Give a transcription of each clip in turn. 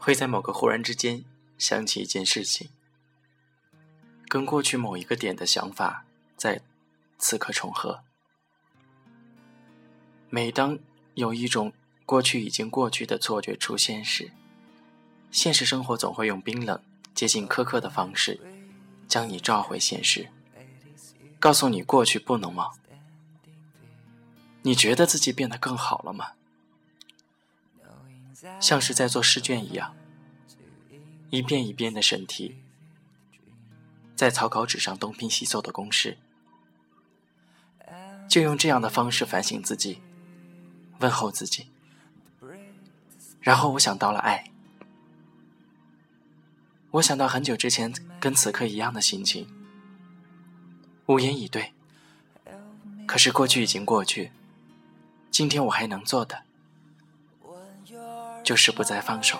会在某个忽然之间想起一件事情，跟过去某一个点的想法在此刻重合。每当有一种过去已经过去的错觉出现时，现实生活总会用冰冷、接近苛刻的方式将你召回现实，告诉你过去不能忘。你觉得自己变得更好了吗？像是在做试卷一样，一遍一遍的审题，在草稿纸上东拼西凑的公式，就用这样的方式反省自己，问候自己。然后我想到了爱，我想到很久之前跟此刻一样的心情，无言以对。可是过去已经过去，今天我还能做的。就是不再放手，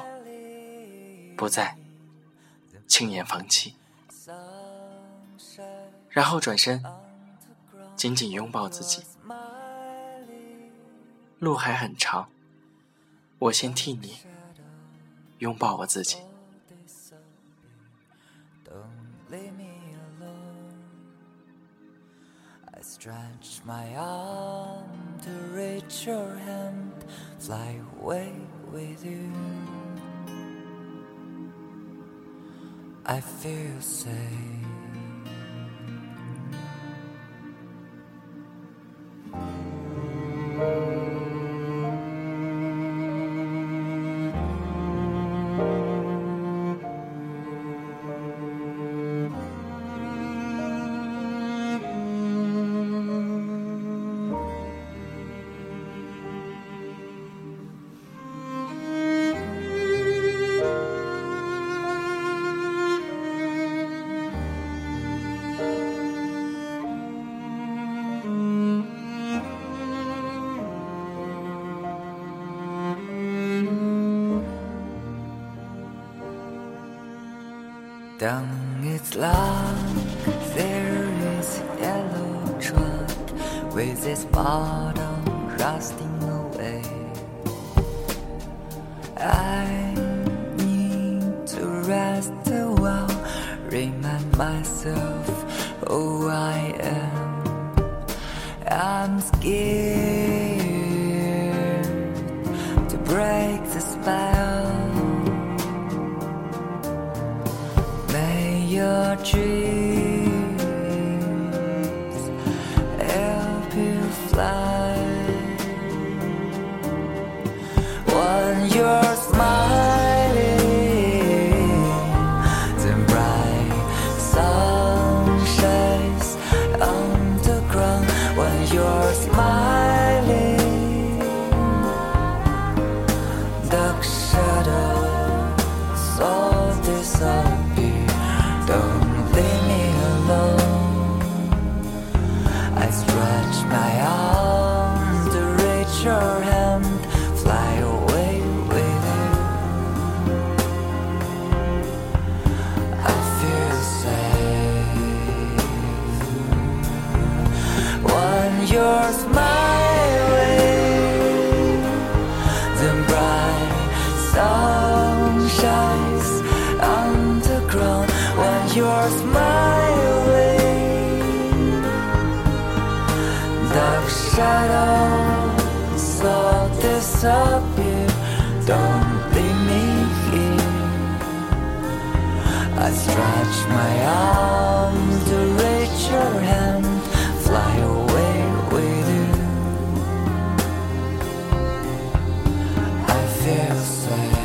不再轻言放弃，然后转身，紧紧拥抱自己。路还很长，我先替你拥抱我自己。I stretch my arm to reach your hand, fly away with you. I feel safe. 当 it's locked, there is yellow truck with its bottom rusting away. I need to rest a while, remind myself who I am. I'm scared to break the spell. your dreams, help you fly. When you're on your smile The bright sun shines on the ground when your smile away. Dark shadows all disappear. Don't leave me here. I stretch my arms. sorry.